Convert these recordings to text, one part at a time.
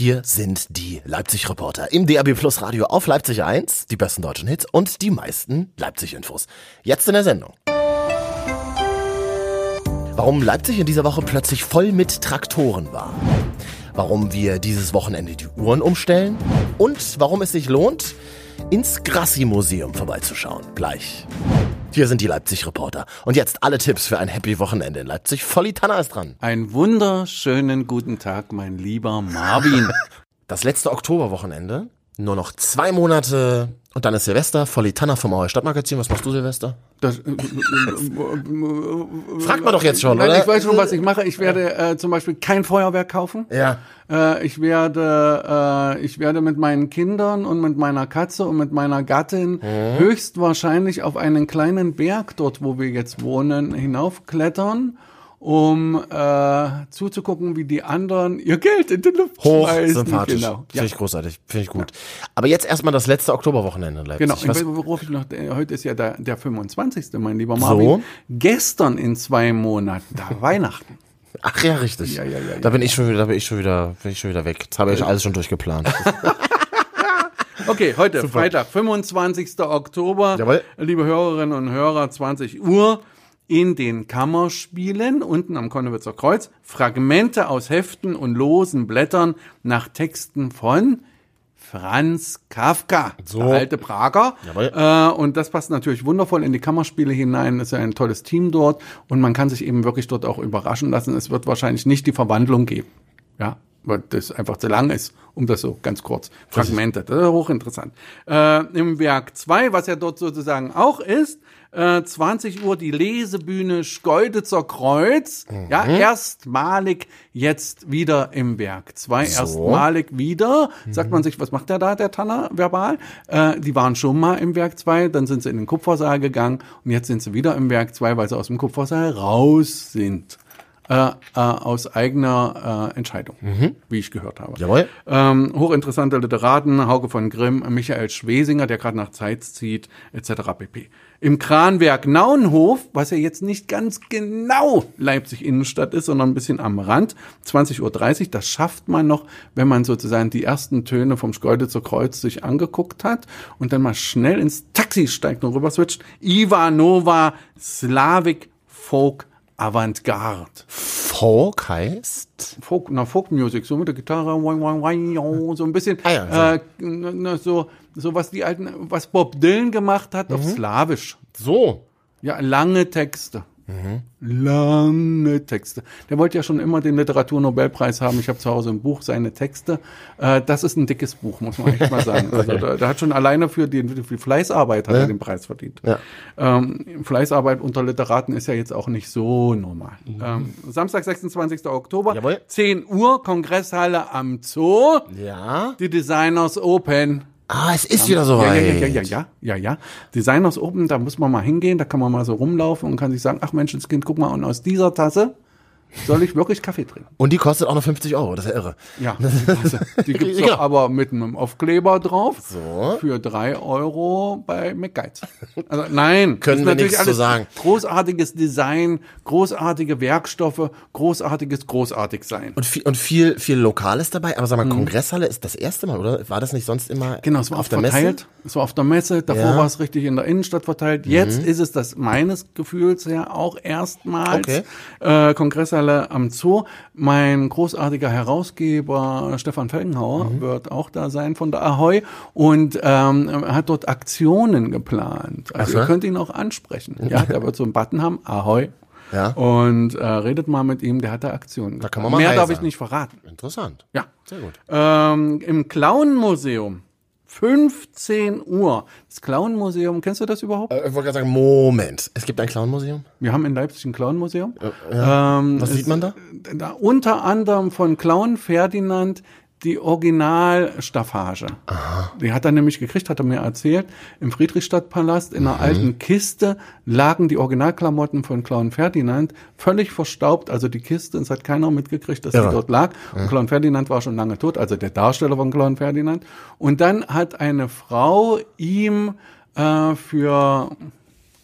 Hier sind die Leipzig-Reporter im DAB Plus Radio auf Leipzig 1, die besten deutschen Hits und die meisten Leipzig-Infos. Jetzt in der Sendung. Warum Leipzig in dieser Woche plötzlich voll mit Traktoren war. Warum wir dieses Wochenende die Uhren umstellen. Und warum es sich lohnt, ins Grassi-Museum vorbeizuschauen. Gleich. Hier sind die Leipzig-Reporter. Und jetzt alle Tipps für ein happy Wochenende in Leipzig. Volli Tanner ist dran. Einen wunderschönen guten Tag, mein lieber Marvin. Das letzte Oktoberwochenende. Nur noch zwei Monate und dann ist Silvester. Volli Tanner vom Auer Stadtmagazin. Was machst du, Silvester? Das, äh, Fragt man doch jetzt schon, Nein, oder? ich weiß schon, was ich mache. Ich werde äh, zum Beispiel kein Feuerwerk kaufen. Ja. Äh, ich werde, äh, ich werde mit meinen Kindern und mit meiner Katze und mit meiner Gattin höchstwahrscheinlich auf einen kleinen Berg dort, wo wir jetzt wohnen, hinaufklettern, um äh, zuzugucken, wie die anderen ihr Geld in die Luft Hoch schmeißen. sympathisch. Genau. Finde Ja. ich großartig. Finde ich gut. Aber jetzt erstmal das letzte Oktoberwochenende in Leipzig. Genau, Was, worauf ich noch, äh, heute ist ja der, der 25. mein lieber Marvin. Gestern in zwei Monaten, da Weihnachten. ach ja, richtig. Ja, ja, ja, Da bin ich schon wieder, da bin ich schon wieder, bin ich schon wieder weg. Das habe ich alles schon durchgeplant. Okay, heute Freitag, 25. Oktober. Jawohl. Liebe Hörerinnen und Hörer, 20 Uhr in den Kammerspielen unten am Konnewitzer Kreuz Fragmente aus Heften und losen Blättern nach Texten von Franz Kafka, So. der alte Prager. Äh, und das passt natürlich wundervoll in die Kammerspiele hinein. Ist ja ein tolles Team dort und man kann sich eben wirklich dort auch überraschen lassen. Es wird wahrscheinlich nicht die Verwandlung geben. Ja, weil das einfach zu lang ist, um das so ganz kurz Fragmente. Das ist hochinteressant. Äh, Im Werk 2, was ja dort sozusagen auch ist, äh, 20 Uhr die Lesebühne Schkeuditzer Kreuz. Ja, erstmalig jetzt wieder im Werk 2. Erstmalig wieder. Sagt man sich, was macht der da, der Tanner, verbal? Äh, die waren schon mal im Werk 2, dann sind sie in den Kupfersaal gegangen und jetzt sind sie wieder im Werk 2, weil sie aus dem Kupfersaal raus sind äh, äh, aus eigener äh, Entscheidung, wie ich gehört habe. Jawohl. Ähm, hochinteressante Literaten, Hauke von Grimm, Michael Schwesinger, der gerade nach Zeit zieht, etc. pp. Im Kranwerk Nauenhof, was ja jetzt nicht ganz genau Leipzig Innenstadt ist, sondern ein bisschen am Rand, 20.30 Uhr, das schafft man noch, wenn man sozusagen die ersten Töne vom Schkeuditzer Kreuz sich angeguckt hat und dann mal schnell ins Taxi steigt und rüber switcht. Ivanova Slavik Folk Avantgarde. Folk heißt? Folk, na, Folk Music, so mit der Gitarre, so ein bisschen, Ah ja, so. äh, na, so, so was die alten, was Bob Dylan gemacht hat Mhm. auf Slawisch. So. Ja, lange Texte. Mhm. Lange Texte. Der wollte ja schon immer den Literaturnobelpreis haben. Ich habe zu Hause ein Buch, seine Texte. Äh, das ist ein dickes Buch, muss man echt mal sagen. Also der, der hat schon alleine für die, für die Fleißarbeit hat er den Preis verdient. Ja. Ähm, Fleißarbeit unter Literaten ist ja jetzt auch nicht so normal. Ähm, Samstag, 26. Oktober, Mhm. Jawohl. 10 Uhr, Kongresshalle am Zoo. Ja. Die Designers Open. Ah, es ist wieder Ja, soweit. ja, ja, ja, ja, ja, ja. Designers Open, da muss man mal hingehen, da kann man mal so rumlaufen und kann sich sagen, ach Menschenskind, guck mal, und aus dieser Tasse soll ich wirklich Kaffee trinken. Und die kostet auch noch 50 Euro. Das ist ja irre. Ja, die, gibt's Ja. doch aber mit einem Aufkleber drauf So. für drei Euro bei McGuides. Also nein, Können wir nichts zu sagen. Großartiges Design, großartige Werkstoffe, großartiges großartig sein. Und viel, und viel, viel Lokales dabei. Aber sag mal, Kongresshalle ist das erste Mal, oder? War das nicht sonst immer Mhm. Genau, es war auf der verteilt. Messe? Es war auf der Messe. Davor Ja. Mhm. war es richtig in der Innenstadt verteilt. Jetzt ist es das meines Gefühls her auch erstmals Okay. äh, Kongresshalle am Zoo. Mein großartiger Herausgeber Stefan Felgenhauer Mhm. wird auch da sein von der Ahoy und ähm, hat dort Aktionen geplant. Also so. ihr könnt ihn auch ansprechen. Ja, der wird so einen Button haben. Ahoy. Ja. Und äh, redet mal mit ihm, der hat da Aktionen. Da kann man mal Mehr darf ich nicht verraten. Interessant. Ja. Sehr gut. Ähm, Im Clown-Museum. 15 Uhr. Das Clown-Museum, kennst du das überhaupt? Äh, ich wollte gerade sagen, Moment. Es gibt ein Clown-Museum? Wir haben in Leipzig ein Clown-Museum. Ja. Ähm, Was sieht man da? da? Unter anderem von Clown Ferdinand die Originalstaffage. Die hat er nämlich gekriegt, hat er mir erzählt. Im Friedrichstadtpalast in einer Mhm. alten Kiste lagen die Originalklamotten von Clown Ferdinand völlig verstaubt. Also die Kiste, es hat keiner mitgekriegt, dass Irre. sie dort lag. Und Clown Ferdinand war schon lange tot, also der Darsteller von Clown Ferdinand. Und dann hat eine Frau ihm äh, für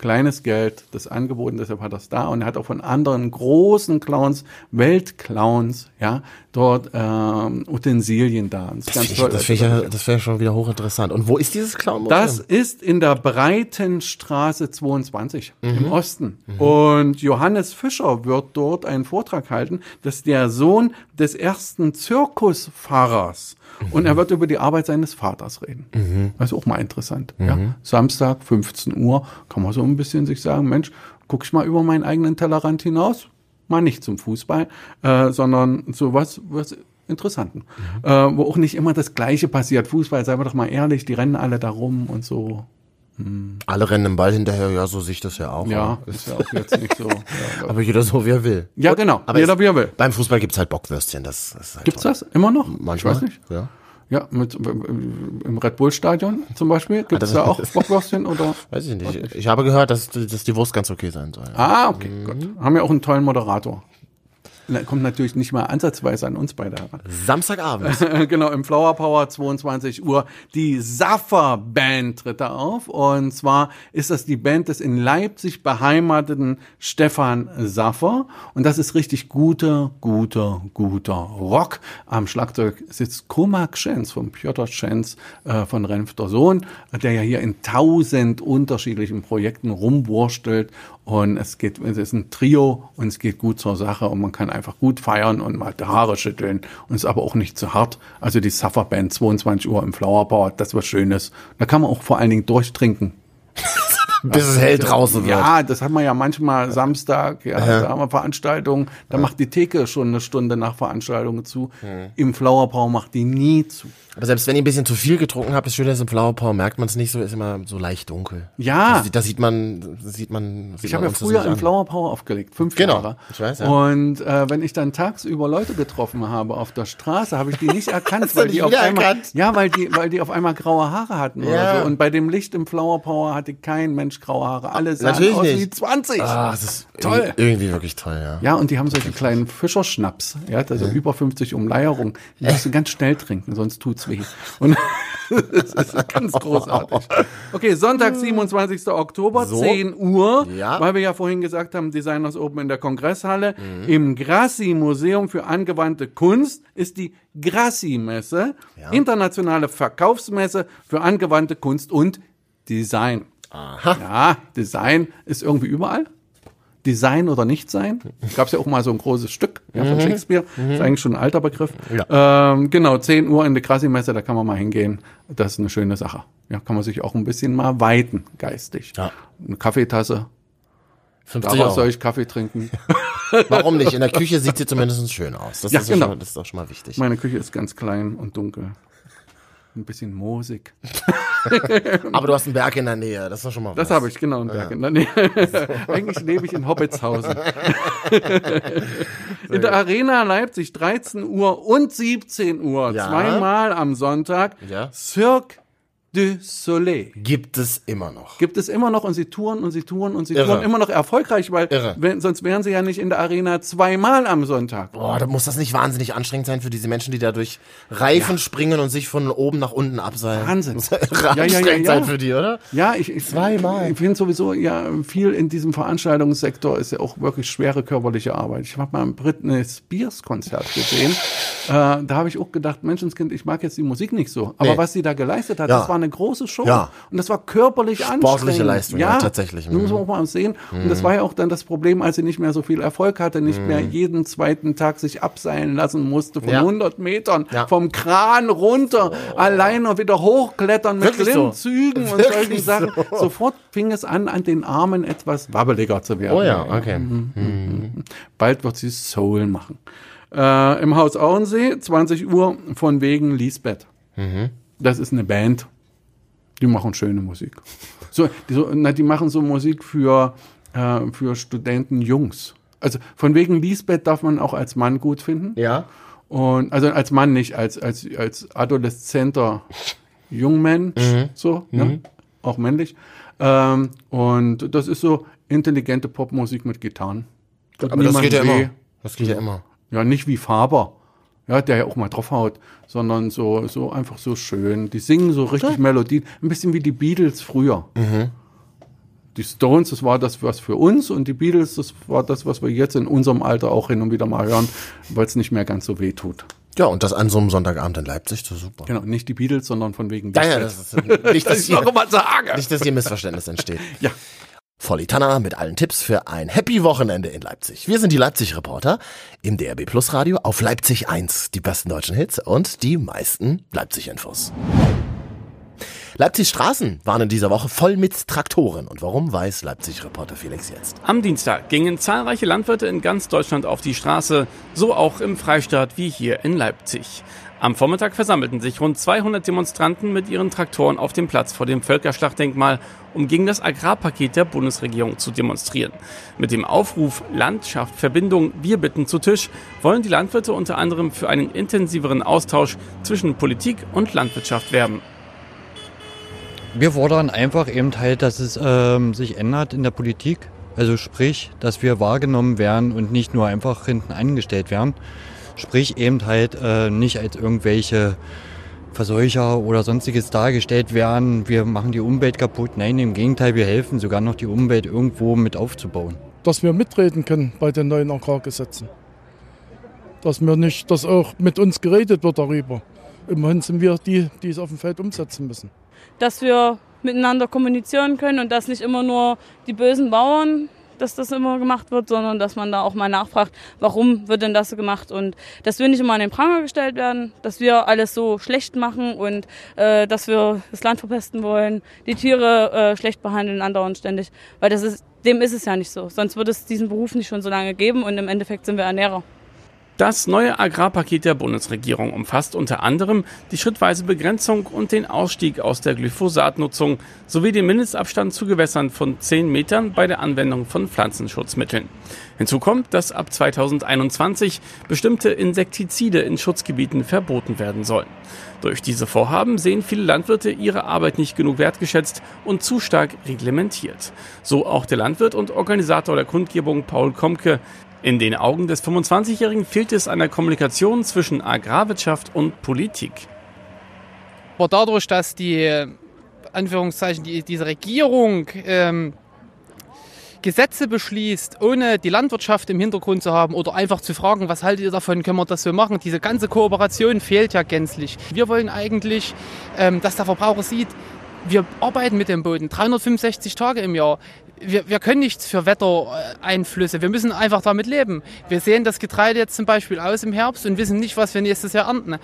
kleines Geld das angeboten, deshalb hat er es da und er hat auch von anderen großen Clowns, Weltclowns, ja, dort ähm, Utensilien da. Das, das das find ich ja, das wäre schon wieder hochinteressant. Und wo ist dieses Clown? Das ist in der Breitenstraße 22 mhm. im Osten. Mhm. Und Johannes Fischer wird dort einen Vortrag halten, dass der Sohn des ersten Zirkusfahrers mhm. und er wird über die Arbeit seines Vaters reden. Mhm. Das ist auch mal interessant. Ja? Mhm. Samstag, 15 Uhr, kann man so ein bisschen sich sagen, Mensch, guck ich mal über meinen eigenen Tellerrand hinaus, mal nicht zum Fußball, äh, sondern zu was, was Interessanten. Mhm. Äh, wo auch nicht immer das Gleiche passiert. Fußball, seien wir doch mal ehrlich, die rennen alle da rum und so. Hm. Alle rennen den Ball hinterher, ja, so sehe ich das ja auch. Ja, ist ja auch jetzt nicht so. Ja, aber jeder so, wie er will. Ja, genau. Aber jeder, wie er will. Beim Fußball gibt's halt Bockwürstchen. Das, das ist halt gibt's toll. das immer noch? Manchmal. Ich weiß nicht. Ja. Ja, mit, im Red Bull Stadion zum Beispiel. Gibt es da auch Bockwürstchen oder? Weiß ich nicht. Ich, ich habe gehört, dass, dass die Wurst ganz okay sein soll. Ah, okay, mhm. gut. Haben ja auch einen tollen Moderator kommt natürlich nicht mal ansatzweise an uns beide heran. Samstagabend. genau, im Flower Power 22 Uhr. Die Saffer Band tritt da auf. Und zwar ist das die Band des in Leipzig beheimateten Stefan Saffer. Und das ist richtig guter, guter, guter Rock. Am Schlagzeug sitzt Komak Schenz von Piotr Schenz äh, von Renfter Sohn, der ja hier in tausend unterschiedlichen Projekten rumwurstelt und es geht, es ist ein Trio und es geht gut zur Sache und man kann einfach gut feiern und mal die Haare schütteln und ist aber auch nicht zu hart. Also die Suffer Band 22 Uhr im Flower Bar, das was Schönes. Da kann man auch vor allen Dingen durchtrinken. Bis es hell draußen wird. Ja, das hat man ja manchmal Samstag, ja, ja. da haben wir Veranstaltungen, da ja. macht die Theke schon eine Stunde nach Veranstaltungen zu. Mhm. Im Flower Power macht die nie zu. Aber selbst wenn ihr ein bisschen zu viel getrunken habt, das Schöne ist, im Flower Power merkt man es nicht so, ist immer so leicht dunkel. Ja. Da, sieht man, sieht man, sieht Ich habe ja früher im Flower Power aufgelegt, fünf genau. Jahre. Ich weiß, ja. Und äh, wenn ich dann tagsüber Leute getroffen habe auf der Straße, habe ich die nicht erkannt, weil die auf einmal, erkannt? ja, weil die, weil die auf einmal graue Haare hatten ja. oder so. Und bei dem Licht im Flower Power hatte kein Mensch graue Haare. Alle sahen Natürlich aus nicht. wie 20. Ah, das ist toll. Irgendwie wirklich toll, ja. Ja, und die haben solche kleinen Fischerschnaps, ja, also mhm. über 50 Umleierung. Die musst du ganz schnell trinken, sonst tut's weh. Und das ist ganz großartig. Okay, Sonntag, 27. Oktober, so. 10 Uhr, ja. weil wir ja vorhin gesagt haben, Designers Open in der Kongresshalle. Mhm. Im Grassi Museum für angewandte Kunst ist die Grassi-Messe, ja. internationale Verkaufsmesse für angewandte Kunst und Design. Aha. Ja, Design ist irgendwie überall. Design oder nicht sein. Gab es ja auch mal so ein großes Stück ja, von mhm. Shakespeare. Mhm. Ist eigentlich schon ein alter Begriff. Ja. Ähm, genau, 10 Uhr in der Krassi-Messe, da kann man mal hingehen. Das ist eine schöne Sache. Ja, kann man sich auch ein bisschen mal weiten, geistig. Ja. Eine Kaffeetasse. Daraus soll ich Kaffee trinken. Warum nicht? In der Küche sieht sie zumindest schön aus. Das, ja, ist genau. schon, das ist auch schon mal wichtig. Meine Küche ist ganz klein und dunkel ein bisschen moosig. Aber du hast einen Berg in der Nähe, das ist doch schon mal was. Das habe ich, genau, einen Berg ja. in der Nähe. Eigentlich lebe ich in Hobbitshausen. in der Arena Leipzig 13 Uhr und 17 Uhr, ja. zweimal am Sonntag, ja. Cirque du Soleil. Gibt es immer noch. Gibt es immer noch und sie touren und sie touren und sie Irre. touren immer noch erfolgreich, weil wenn, sonst wären sie ja nicht in der Arena zweimal am Sonntag. Boah, da muss das nicht wahnsinnig anstrengend sein für diese Menschen, die da durch Reifen ja. springen und sich von oben nach unten abseilen. Wahnsinn. ja, ja, ja, ja. sein für die, oder? Ja, ich, ich zweimal. Ich finde sowieso ja viel in diesem Veranstaltungssektor ist ja auch wirklich schwere körperliche Arbeit. Ich habe mal ein Britney Spears Konzert gesehen. Äh, da habe ich auch gedacht, Menschenskind, ich mag jetzt die Musik nicht so, aber nee. was sie da geleistet hat, ja. das war eine große Show. Ja. Und das war körperlich Sportliche anstrengend. Sportliche Leistung, ja, ja tatsächlich. Das muss man auch mal sehen. Mhm. Und das war ja auch dann das Problem, als sie nicht mehr so viel Erfolg hatte, nicht mhm. mehr jeden zweiten Tag sich abseilen lassen musste von ja. 100 Metern, ja. vom Kran runter, oh. allein und wieder hochklettern mit Klimmzügen so. und solchen Sachen. So. Sofort fing es an, an den Armen etwas wabbeliger zu werden. Oh ja, okay. Mhm. mhm. Bald wird sie Soul machen. Äh, Im Haus Auensee, 20 Uhr, von wegen Lisbeth. Mhm. Das ist eine Band. Die machen schöne Musik. So, die, so, na, die machen so Musik für, äh, für Studenten Jungs. Also von wegen Lisbeth darf man auch als Mann gut finden. Ja. Und also als Mann nicht, als, als, als adoleszenter Jungmensch, mhm. so, ne? mhm. Auch männlich. Ähm, und das ist so intelligente Popmusik mit Gitarren. Aber das geht ja immer. Das geht ja immer. Ja, nicht wie Faber ja, der ja auch mal draufhaut, sondern so, so einfach so schön. Die singen so richtig ja. Melodien, ein bisschen wie die Beatles früher. Mhm. die Stones, das war das was für uns und die Beatles, das war das, was wir jetzt in unserem Alter auch hin und wieder mal hören, weil es nicht mehr ganz so weh tut. Ja, und das an so einem Sonntagabend in Leipzig, das ist super. Genau, nicht die Beatles, sondern von wegen Ja, ja, das ist nicht, dass ich noch hier, mal sage. nicht, dass hier Missverständnis entsteht. Ja. Volli Tanner mit allen Tipps für ein Happy Wochenende in Leipzig. Wir sind die Leipzig-Reporter im DRB Plus Radio auf Leipzig 1. Die besten deutschen Hits und die meisten Leipzig-Infos. Leipzigs Straßen waren in dieser Woche voll mit Traktoren. Und warum weiß Leipzig-Reporter Felix jetzt? Am Dienstag gingen zahlreiche Landwirte in ganz Deutschland auf die Straße, so auch im Freistaat wie hier in Leipzig. Am Vormittag versammelten sich rund 200 Demonstranten mit ihren Traktoren auf dem Platz vor dem Völkerschlachtdenkmal, um gegen das Agrarpaket der Bundesregierung zu demonstrieren. Mit dem Aufruf Landschaft, Verbindung, wir bitten zu Tisch wollen die Landwirte unter anderem für einen intensiveren Austausch zwischen Politik und Landwirtschaft werben. Wir fordern einfach eben halt, dass es ähm, sich ändert in der Politik. Also sprich, dass wir wahrgenommen werden und nicht nur einfach hinten angestellt werden. Sprich eben halt äh, nicht als irgendwelche Verseucher oder sonstiges dargestellt werden. Wir machen die Umwelt kaputt. Nein, im Gegenteil, wir helfen sogar noch die Umwelt irgendwo mit aufzubauen. dass wir mitreden können bei den neuen Agrargesetzen. Dass wir nicht, dass auch mit uns geredet wird darüber. Immerhin sind wir die, die es auf dem Feld umsetzen müssen. dass wir miteinander kommunizieren können und dass nicht immer nur die bösen Bauern, dass das immer gemacht wird, sondern dass man da auch mal nachfragt, warum wird denn das gemacht und dass wir nicht immer an den Pranger gestellt werden, dass wir alles so schlecht machen und äh, dass wir das Land verpesten wollen, die Tiere äh, schlecht behandeln andauernd ständig, weil das ist, dem ist es ja nicht so. Sonst würde es diesen Beruf nicht schon so lange geben und im Endeffekt sind wir Ernährer. Das neue Agrarpaket der Bundesregierung umfasst unter anderem die schrittweise Begrenzung und den Ausstieg aus der Glyphosatnutzung sowie den Mindestabstand zu Gewässern von 10 Metern bei der Anwendung von Pflanzenschutzmitteln. Hinzu kommt, dass ab 2021 bestimmte Insektizide in Schutzgebieten verboten werden sollen. Durch diese Vorhaben sehen viele Landwirte ihre Arbeit nicht genug wertgeschätzt und zu stark reglementiert. So auch der Landwirt und Organisator der Kundgebung Paul Komke, in den Augen des 25-Jährigen fehlt es an der Kommunikation zwischen Agrarwirtschaft und Politik. Aber dadurch, dass die äh, Anführungszeichen die, diese Regierung ähm, Gesetze beschließt, ohne die Landwirtschaft im Hintergrund zu haben oder einfach zu fragen, was haltet ihr davon, können wir das so machen? Diese ganze Kooperation fehlt ja gänzlich. Wir wollen eigentlich, ähm, dass der Verbraucher sieht, wir arbeiten mit dem Boden 365 Tage im Jahr. Wir, wir können nichts für Wettereinflüsse. Wir müssen einfach damit leben. Wir sehen das Getreide jetzt zum Beispiel aus im Herbst und wissen nicht, was wir nächstes Jahr ernten.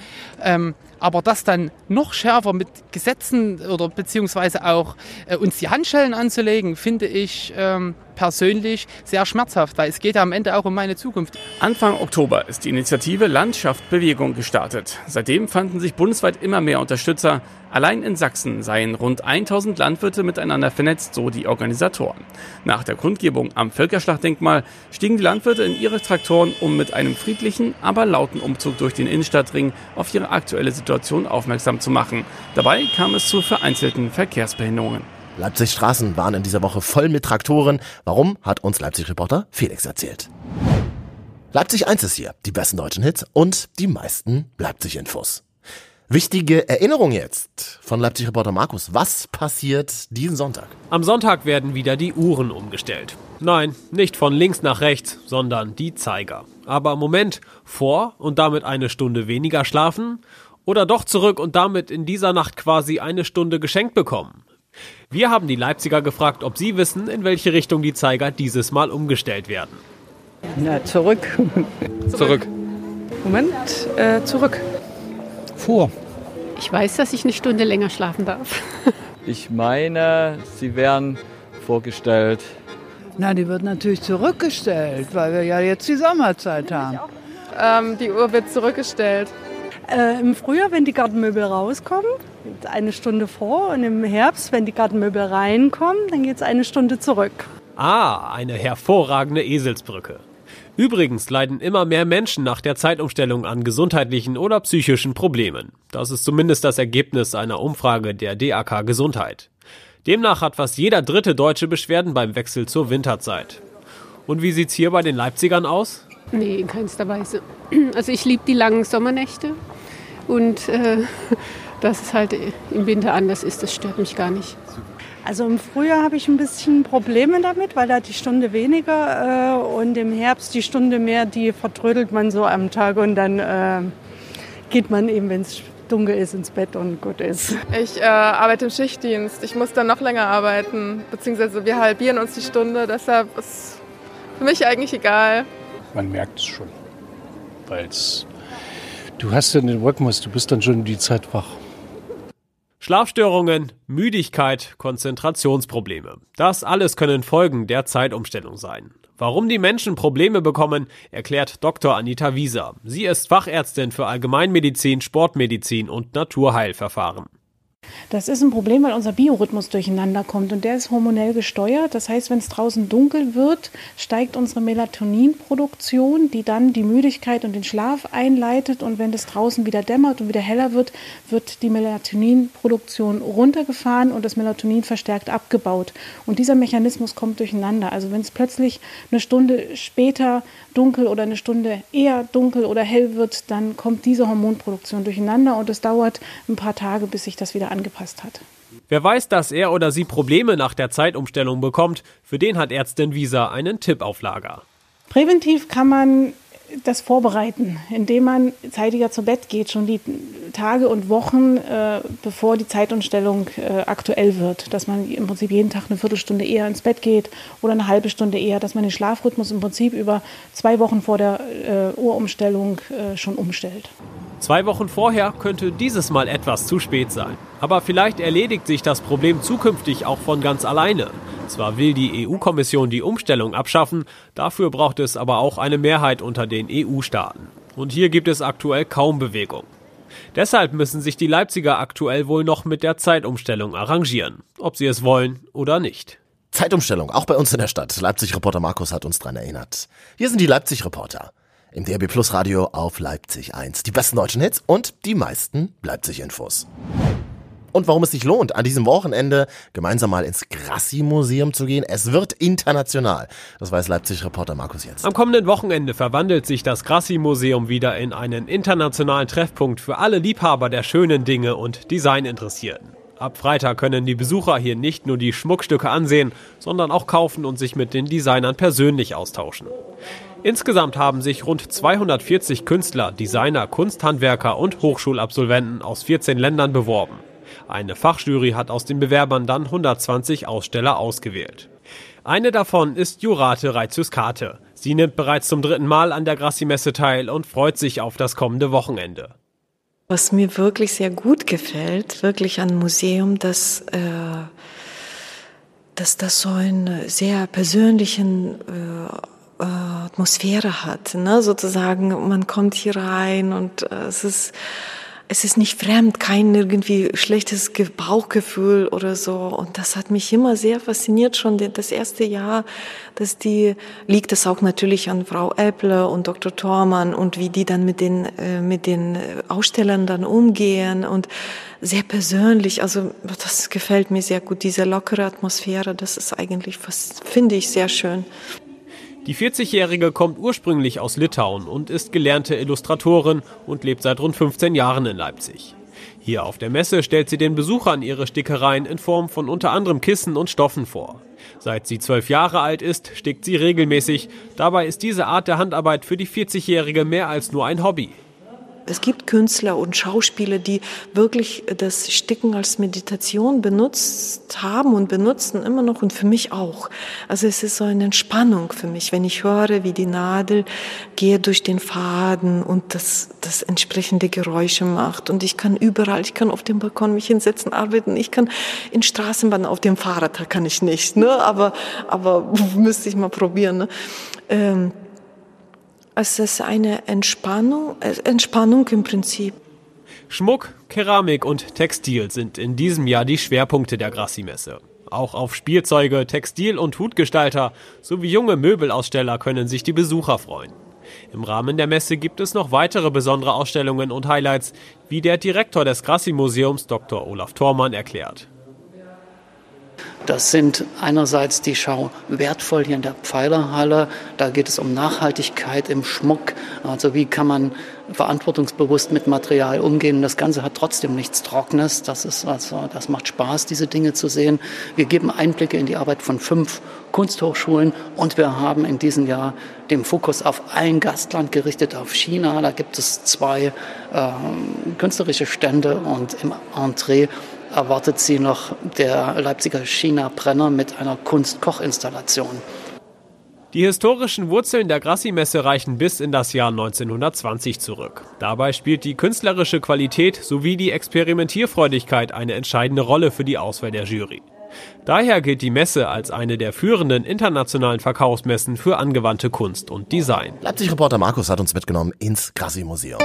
Ähm, aber das dann noch schärfer mit Gesetzen oder beziehungsweise auch äh, uns die Handschellen anzulegen, finde ich ähm, persönlich sehr schmerzhaft, weil es geht ja am Ende auch um meine Zukunft. Anfang Oktober ist die Initiative Landschaft Bewegung gestartet. Seitdem fanden sich bundesweit immer mehr Unterstützer. Allein in Sachsen seien rund 1000 Landwirte miteinander vernetzt, so die Organisatoren. Nach der Kundgebung am Völkerschlachtdenkmal stiegen die Landwirte in ihre Traktoren, um mit einem friedlichen, aber lauten Umzug durch den Innenstadtring auf ihre aktuelle Situation aufmerksam zu machen. Dabei kam es zu vereinzelten Verkehrsbehinderungen. Leipzigs Straßen waren in dieser Woche voll mit Traktoren. Warum, hat uns Leipzig-Reporter Felix erzählt. Leipzig 1 ist hier, die besten deutschen Hits und die meisten Leipzig-Infos. Wichtige Erinnerung jetzt von Leipzig-Reporter Markus. Was passiert diesen Sonntag? Am Sonntag werden wieder die Uhren umgestellt. Nein, nicht von links nach rechts, sondern die Zeiger. Aber Moment, vor und damit eine Stunde weniger schlafen? Oder doch zurück und damit in dieser Nacht quasi eine Stunde geschenkt bekommen? Wir haben die Leipziger gefragt, ob sie wissen, in welche Richtung die Zeiger dieses Mal umgestellt werden. Na, zurück. Zurück. Moment, äh, zurück. Vor. Ich weiß, dass ich eine Stunde länger schlafen darf. Ich meine, sie werden vorgestellt. Na, die wird natürlich zurückgestellt, weil wir ja jetzt die Sommerzeit haben. Ähm, die Uhr wird zurückgestellt. Äh, Im Frühjahr, wenn die Gartenmöbel rauskommen, eine Stunde vor. Und im Herbst, wenn die Gartenmöbel reinkommen, dann geht es eine Stunde zurück. Ah, eine hervorragende Eselsbrücke. Übrigens leiden immer mehr Menschen nach der Zeitumstellung an gesundheitlichen oder psychischen Problemen. Das ist zumindest das Ergebnis einer Umfrage der DAK Gesundheit. Demnach hat fast jeder dritte Deutsche Beschwerden beim Wechsel zur Winterzeit. Und wie sieht's hier bei den Leipzigern aus? Nee, in keinster Weise. Also ich liebe die langen Sommernächte und äh, dass es halt im Winter anders ist, das stört mich gar nicht. Also im Frühjahr habe ich ein bisschen Probleme damit, weil da die Stunde weniger äh, und im Herbst die Stunde mehr, die vertrödelt man so am Tag und dann äh, geht man eben, wenn es dunkel ist, ins Bett und gut ist. Ich äh, arbeite im Schichtdienst. Ich muss dann noch länger arbeiten, beziehungsweise wir halbieren uns die Stunde. Deshalb ist für mich eigentlich egal. Man merkt es schon, weil du hast ja den Rhythmus, du bist dann schon die Zeit wach. Schlafstörungen, Müdigkeit, Konzentrationsprobleme. Das alles können Folgen der Zeitumstellung sein. Warum die Menschen Probleme bekommen, erklärt Dr. Anita Wieser. Sie ist Fachärztin für Allgemeinmedizin, Sportmedizin und Naturheilverfahren. Das ist ein Problem, weil unser Biorhythmus durcheinander kommt und der ist hormonell gesteuert. Das heißt, wenn es draußen dunkel wird, steigt unsere Melatoninproduktion, die dann die Müdigkeit und den Schlaf einleitet. Und wenn es draußen wieder dämmert und wieder heller wird, wird die Melatoninproduktion runtergefahren und das Melatonin verstärkt abgebaut. Und dieser Mechanismus kommt durcheinander. Also wenn es plötzlich eine Stunde später dunkel oder eine Stunde eher dunkel oder hell wird, dann kommt diese Hormonproduktion durcheinander und es dauert ein paar Tage, bis sich das wieder angepasst hat. Wer weiß, dass er oder sie Probleme nach der Zeitumstellung bekommt, für den hat Ärztin Wieser einen Tipp auf Lager. Präventiv kann man das vorbereiten, indem man zeitiger zu Bett geht, schon die Tage und Wochen, äh, bevor die Zeitumstellung äh, aktuell wird. Dass man im Prinzip jeden Tag eine Viertelstunde eher ins Bett geht oder eine halbe Stunde eher, dass man den Schlafrhythmus im Prinzip über zwei Wochen vor der äh, Uhrumstellung äh, schon umstellt. Zwei Wochen vorher könnte dieses Mal etwas zu spät sein. Aber vielleicht erledigt sich das Problem zukünftig auch von ganz alleine. Zwar will die EU-Kommission die Umstellung abschaffen, dafür braucht es aber auch eine Mehrheit unter den EU-Staaten. Und hier gibt es aktuell kaum Bewegung. Deshalb müssen sich die Leipziger aktuell wohl noch mit der Zeitumstellung arrangieren, ob sie es wollen oder nicht. Zeitumstellung, auch bei uns in der Stadt. Leipzig-Reporter Markus hat uns daran erinnert. Hier sind die Leipzig-Reporter im DRB Plus Radio auf Leipzig 1. Die besten deutschen Hits und die meisten Leipzig-Infos. Und warum es sich lohnt, an diesem Wochenende gemeinsam mal ins Grassi-Museum zu gehen. Es wird international. Das weiß Leipzig-Reporter Markus Jens. Am kommenden Wochenende verwandelt sich das Grassi-Museum wieder in einen internationalen Treffpunkt für alle Liebhaber der schönen Dinge und Designinteressierten. Ab Freitag können die Besucher hier nicht nur die Schmuckstücke ansehen, sondern auch kaufen und sich mit den Designern persönlich austauschen. Insgesamt haben sich rund 240 Künstler, Designer, Kunsthandwerker und Hochschulabsolventen aus 14 Ländern beworben. Eine Fachjury hat aus den Bewerbern dann 120 Aussteller ausgewählt. Eine davon ist Jurate Reitzyskate. Sie nimmt bereits zum dritten Mal an der Grassi-Messe teil und freut sich auf das kommende Wochenende. Was mir wirklich sehr gut gefällt, wirklich an Museum, dass, äh, dass das so einen sehr persönlichen äh, äh, Atmosphäre hat, ne? sozusagen. Man kommt hier rein und äh, es ist es ist nicht fremd, kein irgendwie schlechtes Bauchgefühl oder so. Und das hat mich immer sehr fasziniert, schon das erste Jahr, dass die, liegt es auch natürlich an Frau Äppler und Dr. Thormann und wie die dann mit den, äh, mit den Ausstellern dann umgehen und sehr persönlich. Also das gefällt mir sehr gut, diese lockere Atmosphäre. Das ist eigentlich, finde ich sehr schön. Die 40-Jährige kommt ursprünglich aus Litauen und ist gelernte Illustratorin und lebt seit rund 15 Jahren in Leipzig. Hier auf der Messe stellt sie den Besuchern ihre Stickereien in Form von unter anderem Kissen und Stoffen vor. Seit sie zwölf Jahre alt ist, stickt sie regelmäßig. Dabei ist diese Art der Handarbeit für die 40-Jährige mehr als nur ein Hobby. Es gibt Künstler und Schauspieler, die wirklich das Sticken als Meditation benutzt haben und benutzen immer noch und für mich auch. Also es ist so eine Entspannung für mich, wenn ich höre, wie die Nadel geht durch den Faden und das, das entsprechende Geräusche macht. Und ich kann überall, ich kann auf dem Balkon mich hinsetzen, arbeiten, ich kann in Straßenbahn, auf dem Fahrrad kann ich nicht, ne? aber, aber müsste ich mal probieren. Ne? Ähm, es ist eine Entspannung, Entspannung im Prinzip. Schmuck, Keramik und Textil sind in diesem Jahr die Schwerpunkte der Grassi-Messe. Auch auf Spielzeuge, Textil- und Hutgestalter sowie junge Möbelaussteller können sich die Besucher freuen. Im Rahmen der Messe gibt es noch weitere besondere Ausstellungen und Highlights, wie der Direktor des Grassi-Museums Dr. Olaf Thormann erklärt. Das sind einerseits die Schauwertfolien der Pfeilerhalle. Da geht es um Nachhaltigkeit im Schmuck. Also wie kann man verantwortungsbewusst mit Material umgehen. Das Ganze hat trotzdem nichts Trockenes. Das ist also, das macht Spaß, diese Dinge zu sehen. Wir geben Einblicke in die Arbeit von fünf Kunsthochschulen und wir haben in diesem Jahr den Fokus auf ein Gastland gerichtet, auf China. Da gibt es zwei äh, künstlerische Stände und im Entree erwartet sie noch der Leipziger China-Brenner mit einer Kunst-Koch-Installation. Die historischen Wurzeln der Grassi-Messe reichen bis in das Jahr 1920 zurück. Dabei spielt die künstlerische Qualität sowie die Experimentierfreudigkeit eine entscheidende Rolle für die Auswahl der Jury. Daher gilt die Messe als eine der führenden internationalen Verkaufsmessen für angewandte Kunst und Design. Leipzig-Reporter Markus hat uns mitgenommen ins Grassi-Museum.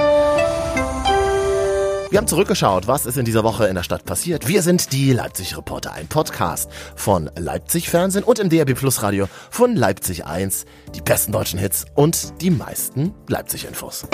Wir haben zurückgeschaut, was ist in dieser Woche in der Stadt passiert. Wir sind die Leipzig Reporter, ein Podcast von Leipzig Fernsehen und im DRB Plus Radio von Leipzig 1. Die besten deutschen Hits und die meisten Leipzig Infos.